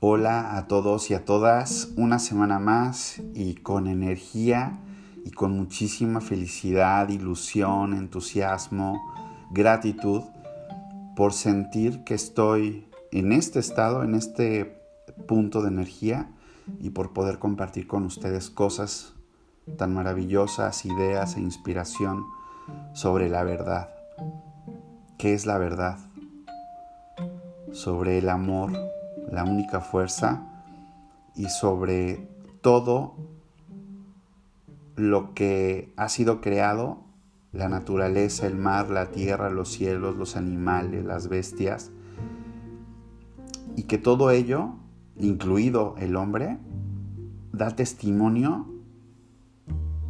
Hola a todos y a todas, una semana más y con energía y con muchísima felicidad, ilusión, entusiasmo, gratitud por sentir que estoy en este estado, en este punto de energía y por poder compartir con ustedes cosas tan maravillosas, ideas e inspiración sobre la verdad. ¿Qué es la verdad? Sobre el amor la única fuerza y sobre todo lo que ha sido creado, la naturaleza, el mar, la tierra, los cielos, los animales, las bestias, y que todo ello, incluido el hombre, da testimonio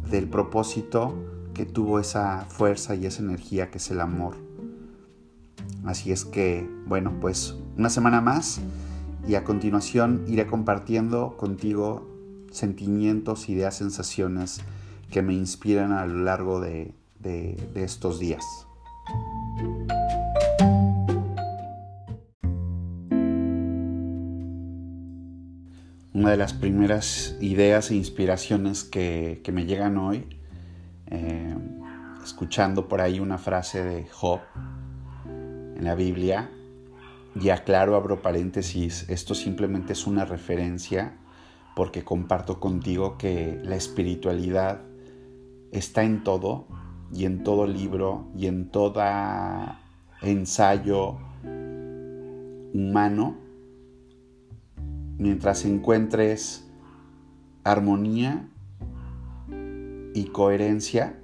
del propósito que tuvo esa fuerza y esa energía que es el amor. Así es que, bueno, pues una semana más y a continuación iré compartiendo contigo sentimientos, ideas, sensaciones que me inspiran a lo largo de, estos días. Una de las primeras ideas e inspiraciones que, me llegan hoy, eh, escuchando por ahí una frase de Job en la Biblia, y aclaro, abro paréntesis, esto simplemente es una referencia porque comparto contigo que la espiritualidad está en todo y en todo libro y en todo ensayo humano. Mientras encuentres armonía y coherencia,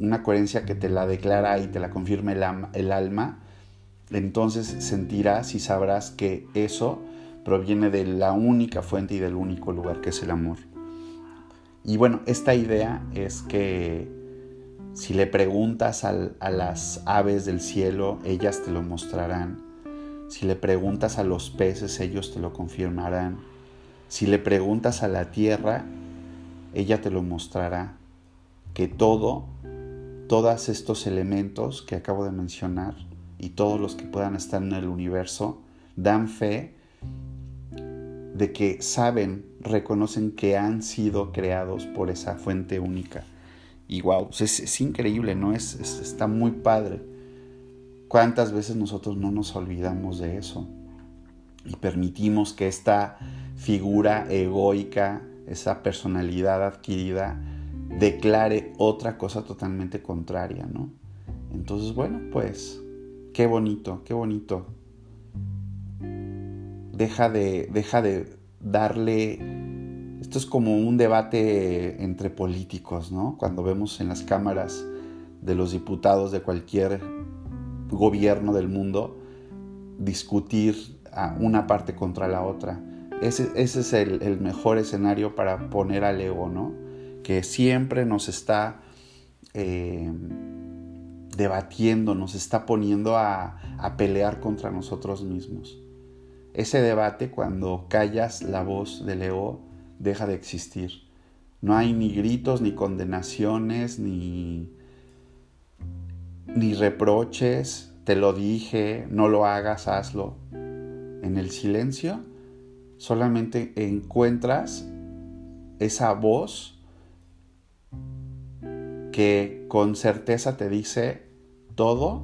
una coherencia que te la declara y te la confirma el, alma, entonces sentirás y sabrás que eso proviene de la única fuente y del único lugar que es el amor. Y bueno, esta idea es que si le preguntas a las aves del cielo, ellas te lo mostrarán. Si le preguntas a los peces, ellos te lo confirmarán. Si le preguntas a la tierra, ella te lo mostrará. Que todo, todos estos elementos que acabo de mencionar, y todos los que puedan estar en el universo dan fe de que saben, reconocen que han sido creados por esa fuente única. Y wow, es, increíble, ¿no? Es, está muy padre. ¿Cuántas veces nosotros no nos olvidamos de eso? Y permitimos que esta figura egoica, esa personalidad adquirida, declare otra cosa totalmente contraria, ¿no? Entonces, bueno, pues Qué bonito, qué bonito. Deja de, deja de darle... Esto es como un debate entre políticos, ¿no? Cuando vemos en las cámaras de los diputados de cualquier gobierno del mundo discutir a una parte contra la otra. Ese, es el, mejor escenario para poner al ego, ¿no? Que siempre nos está eh, debatiendo, nos está poniendo a, pelear contra nosotros mismos. Ese debate, cuando callas la voz del ego, deja de existir. No hay ni gritos, ni condenaciones, ni, ni reproches. Te lo dije, no lo hagas, hazlo. En el silencio solamente encuentras esa voz que con certeza te dice todo,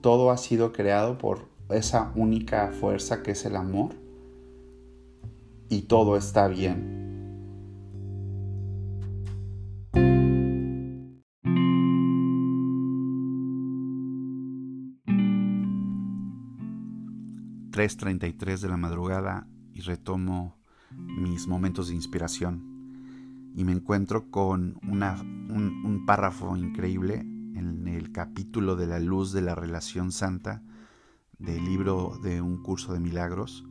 todo ha sido creado por esa única fuerza que es el amor y todo está bien. ...3.33 de la madrugada y retomo mis momentos de inspiración y me encuentro con una, un, un párrafo increíble en el capítulo de la luz de la relación santa del libro de un curso de milagros,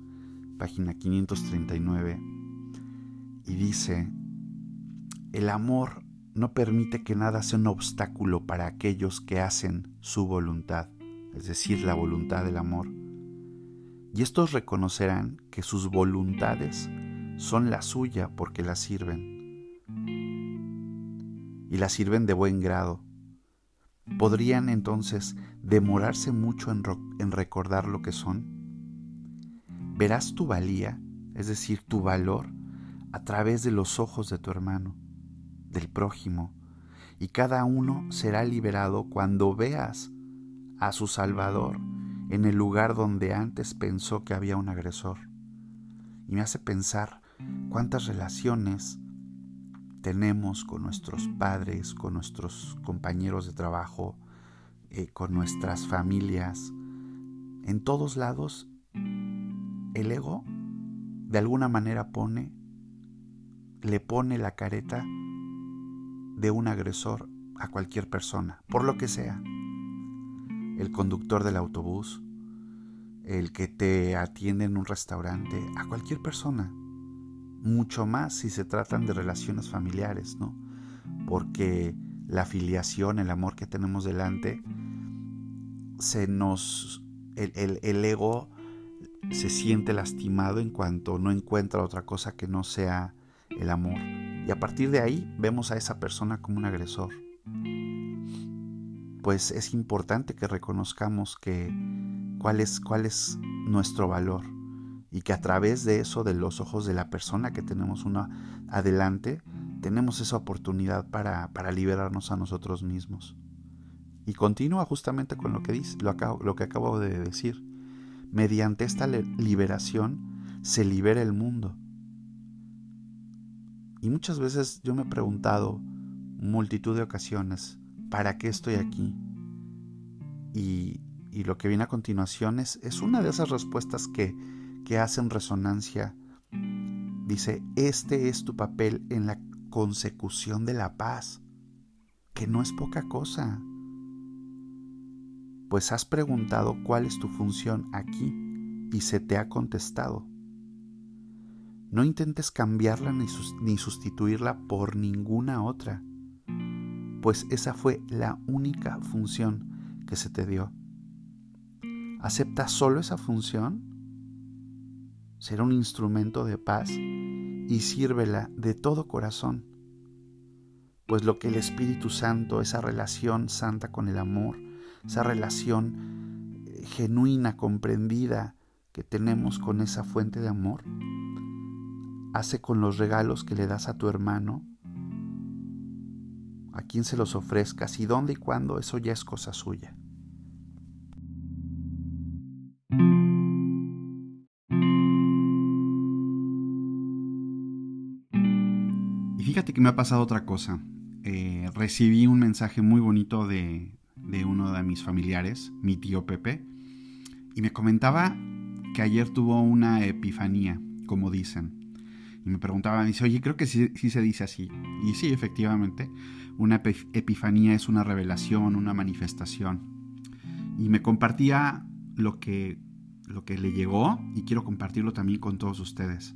página 539, y dice, el amor no permite que nada sea un obstáculo para aquellos que hacen su voluntad, es decir, la voluntad del amor. Y estos reconocerán que sus voluntades son la suya porque la sirven. Y la sirven de buen grado, podrían entonces demorarse mucho en, recordar lo que son. verás tu valía, es decir, tu valor, a través de los ojos de tu hermano, del prójimo, y cada uno será liberado cuando veas a su Salvador en el lugar donde antes pensó que había un agresor. Y me hace pensar cuántas relaciones tenemos con nuestros padres, con nuestros compañeros de trabajo, eh, con nuestras familias. En todos lados, el ego de alguna manera pone, le pone la careta de un agresor a cualquier persona, por lo que sea. El conductor del autobús, el que te atiende en un restaurante, a cualquier persona. Mucho más si se tratan de relaciones familiares, ¿no? Porque la afiliación, el amor que tenemos delante, se nos. El, el ego se siente lastimado en cuanto no encuentra otra cosa que no sea el amor. Y a partir de ahí vemos a esa persona como un agresor. Pues es importante que reconozcamos que cuál es, cuál es nuestro valor y que a través de eso, de los ojos de la persona que tenemos una adelante, tenemos esa oportunidad para, para liberarnos a nosotros mismos. Y continúa justamente con lo que dice, lo, lo que acabo de decir. Mediante esta liberación se libera el mundo y muchas veces yo me he preguntado, multitud de ocasiones, ¿para qué estoy aquí? Y, lo que viene a continuación es, es una de esas respuestas que, que hacen resonancia. Dice, este es tu papel en la consecución de la paz, que no es poca cosa. Pues has preguntado cuál es tu función aquí y se te ha contestado. No intentes cambiarla ni, sustituirla por ninguna otra, pues esa fue la única función que se te dio. Acepta solo esa función, será un instrumento de paz y sírvela de todo corazón, pues lo que el Espíritu Santo, esa relación santa con el amor, esa relación eh, genuina, comprendida que tenemos con esa fuente de amor, hace con los regalos que le das a tu hermano, a quién se los ofrezcas y dónde y cuándo, eso ya es cosa suya. Que me ha pasado otra cosa. Eh, recibí un mensaje muy bonito de, de uno de mis familiares, mi tío Pepe, y me comentaba que ayer tuvo una epifanía, como dicen. Y me preguntaba, me dice, oye, creo que sí, se dice así. Y sí, efectivamente, una epifanía es una revelación, una manifestación. Y me compartía lo que, lo que le llegó y quiero compartirlo también con todos ustedes.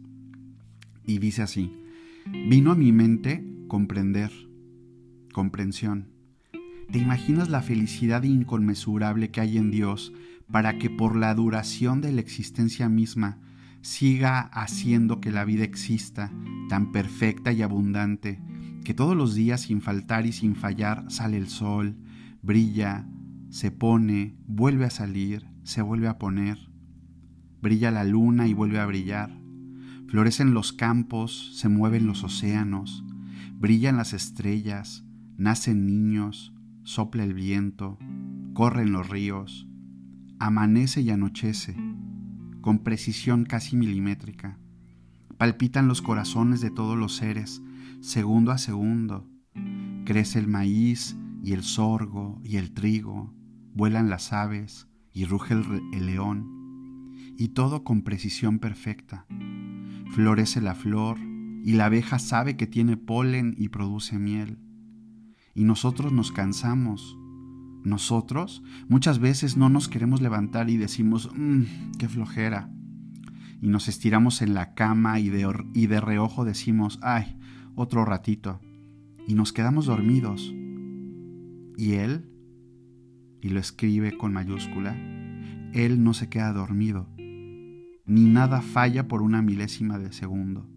Y dice así, vino a mi mente comprender, comprensión. ¿Te imaginas la felicidad inconmensurable que hay en Dios para que por la duración de la existencia misma siga haciendo que la vida exista tan perfecta y abundante, que todos los días sin faltar y sin fallar sale el sol, brilla, se pone, vuelve a salir, se vuelve a poner, brilla la luna y vuelve a brillar, florecen los campos, se mueven los océanos, brillan las estrellas, nacen niños, sopla el viento, corren los ríos, amanece y anochece, con precisión casi milimétrica. Palpitan los corazones de todos los seres, segundo a segundo. Crece el maíz y el sorgo y el trigo, vuelan las aves y ruge el, león, y todo con precisión perfecta. Florece la flor y la abeja sabe que tiene polen y produce miel. Y nosotros nos cansamos nosotros muchas veces no nos queremos levantar y decimos, mmm, qué flojera. Y nos estiramos en la cama y de, y de reojo decimos, ay, otro ratito. Y nos quedamos dormidos. Y Él, y lo escribe con mayúscula, Él no se queda dormido, ni nada falla por una milésima de segundo.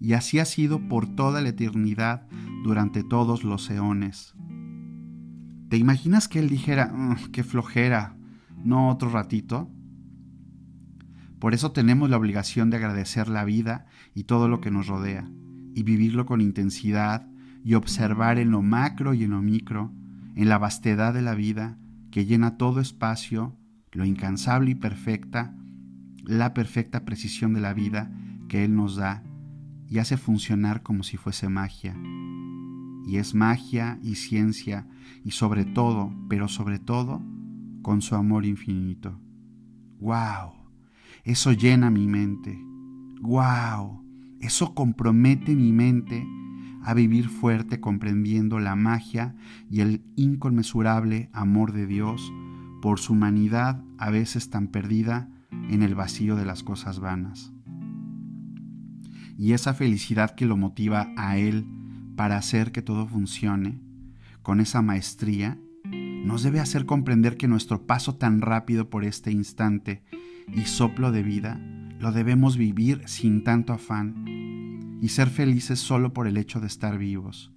Y así ha sido por toda la eternidad durante todos los eones ¿Te imaginas que él dijera, qué flojera, no otro ratito? Por eso tenemos la obligación de agradecer la vida y todo lo que nos rodea, y vivirlo con intensidad y observar en lo macro y en lo micro, en la vastedad de la vida que llena todo espacio, lo incansable y perfecta, la perfecta precisión de la vida que Él nos da y hace funcionar como si fuese magia. Y es magia y ciencia y sobre todo, pero sobre todo, con su amor infinito. ¡Wow! Eso llena mi mente. ¡Wow! Eso compromete mi mente a vivir fuerte comprendiendo la magia y el inconmensurable amor de Dios por su humanidad a veces tan perdida en el vacío de las cosas vanas. Y esa felicidad que lo motiva a Él para hacer que todo funcione, con esa maestría, nos debe hacer comprender que nuestro paso tan rápido por este instante y soplo de vida lo debemos vivir sin tanto afán y ser felices solo por el hecho de estar vivos.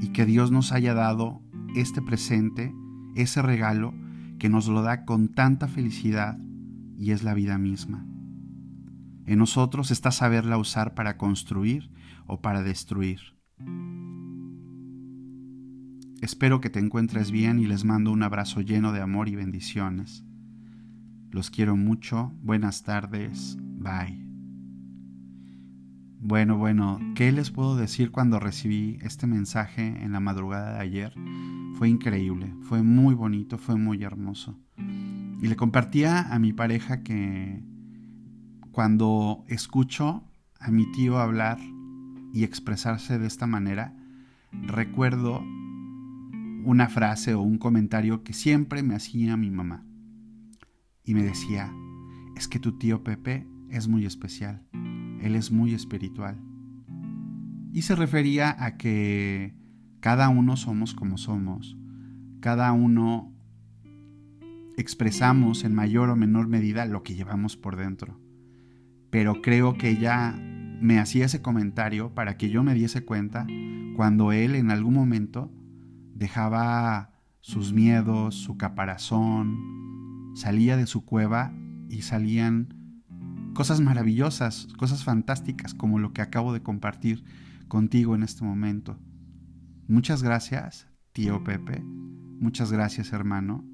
Y que Dios nos haya dado este presente, ese regalo que nos lo da con tanta felicidad y es la vida misma. En nosotros está saberla usar para construir o para destruir. Espero que te encuentres bien y les mando un abrazo lleno de amor y bendiciones. Los quiero mucho. Buenas tardes. Bye. Bueno, bueno, ¿qué les puedo decir cuando recibí este mensaje en la madrugada de ayer? Fue increíble, fue muy bonito, fue muy hermoso. Y le compartía a mi pareja que cuando escucho a mi tío hablar y expresarse de esta manera, recuerdo una frase o un comentario que siempre me hacía mi mamá. Y me decía, es que tu tío Pepe es muy especial, él es muy espiritual. Y se refería a que cada uno somos como somos, cada uno expresamos en mayor o menor medida lo que llevamos por dentro. Pero creo que ella me hacía ese comentario para que yo me diese cuenta cuando él en algún momento dejaba sus miedos, su caparazón, salía de su cueva y salían cosas maravillosas, cosas fantásticas como lo que acabo de compartir contigo en este momento. Muchas gracias, tío Pepe. Muchas gracias, hermano.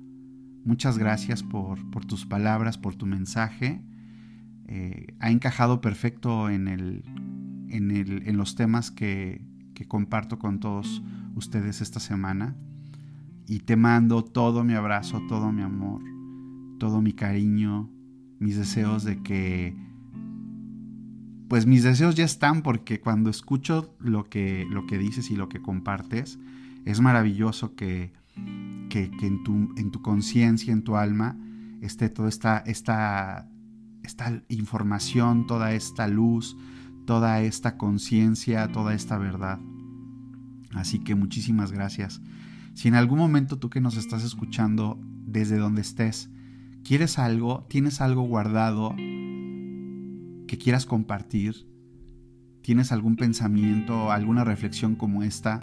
Muchas gracias por, tus palabras, por tu mensaje. Eh, ha encajado perfecto en, el, en, el, en los temas que, que comparto con todos ustedes esta semana. Y te mando todo mi abrazo, todo mi amor, todo mi cariño, mis deseos de que... Pues mis deseos ya están porque cuando escucho lo que, lo que dices y lo que compartes, es maravilloso que, que, en tu, en tu conciencia, en tu alma, esté toda esta, esta, esta información, toda esta luz, toda esta conciencia, toda esta verdad. Así que muchísimas gracias. Si en algún momento tú que nos estás escuchando desde donde estés, quieres algo, tienes algo guardado que quieras compartir, tienes algún pensamiento, alguna reflexión como esta,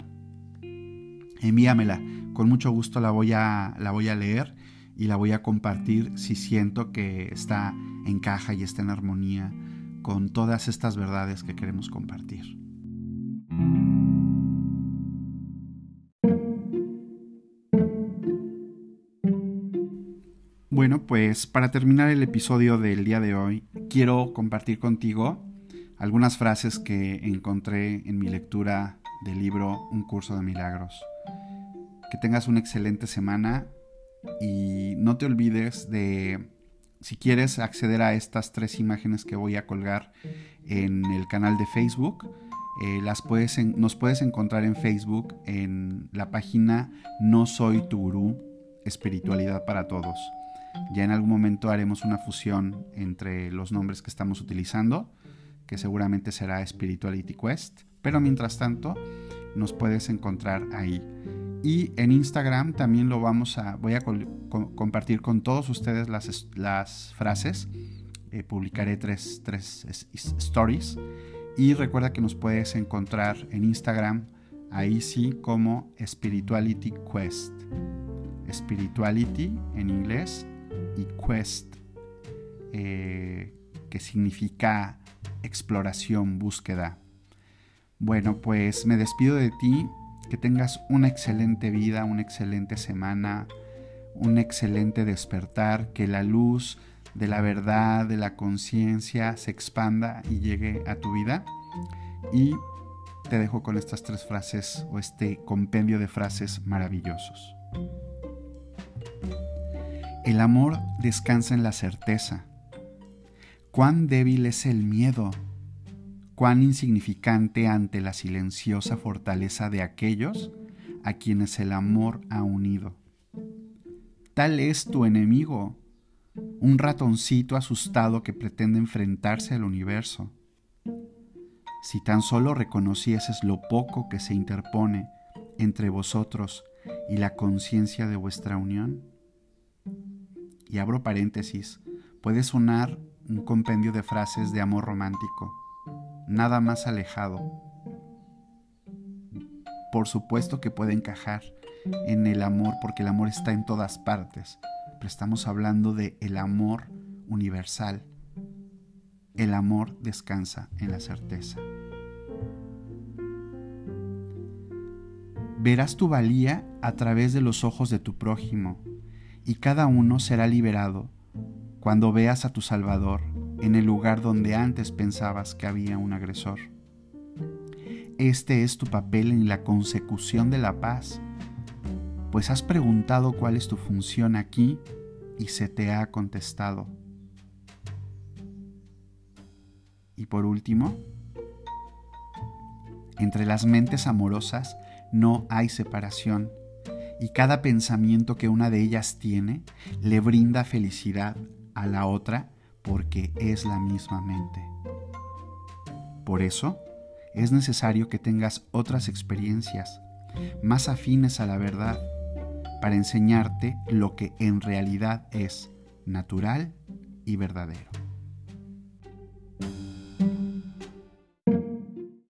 envíamela con mucho gusto la voy a, la voy a leer y la voy a compartir si siento que está en caja y está en armonía con todas estas verdades que queremos compartir. Bueno, pues para terminar el episodio del día de hoy, quiero compartir contigo algunas frases que encontré en mi lectura del libro Un curso de milagros que tengas una excelente semana y no te olvides de, si quieres acceder a estas tres imágenes que voy a colgar en el canal de Facebook, eh, las puedes nos puedes encontrar en Facebook en la página No Soy Tu Gurú, Espiritualidad para Todos. Ya en algún momento haremos una fusión entre los nombres que estamos utilizando, que seguramente será Spirituality Quest, pero mientras tanto nos puedes encontrar ahí. Y en Instagram también lo vamos a, voy a compartir con todos ustedes las, las frases. Eh, publicaré tres, tres stories. Y recuerda que nos puedes encontrar en Instagram, ahí sí como Spirituality Quest. Spirituality en inglés y Quest eh, que significa exploración, búsqueda. Bueno, pues me despido de ti, que tengas una excelente vida, una excelente semana, un excelente despertar, que la luz de la verdad, de la conciencia se expanda y llegue a tu vida. Y te dejo con estas tres frases o este compendio de frases maravillosos. El amor descansa en la certeza. Cuán débil es el miedo, cuán insignificante ante la silenciosa fortaleza de aquellos a quienes el amor ha unido. Tal es tu enemigo, un ratoncito asustado que pretende enfrentarse al universo. Si tan solo reconocieses lo poco que se interpone entre vosotros y la conciencia de vuestra unión. Y abro paréntesis, puede sonar un compendio de frases de amor romántico, nada más alejado. Por supuesto que puede encajar en el amor porque el amor está en todas partes, pero estamos hablando de el amor universal. El amor descansa en la certeza. Verás tu valía a través de los ojos de tu prójimo, y cada uno será liberado cuando veas a tu Salvador en el lugar donde antes pensabas que había un agresor. Este es tu papel en la consecución de la paz, pues has preguntado cuál es tu función aquí y se te ha contestado. Y por último, entre las mentes amorosas no hay separación y cada pensamiento que una de ellas tiene le brinda felicidad a la otra porque es la misma mente. Por eso, es necesario que tengas otras experiencias más afines a la verdad para enseñarte lo que en realidad es natural y verdadero.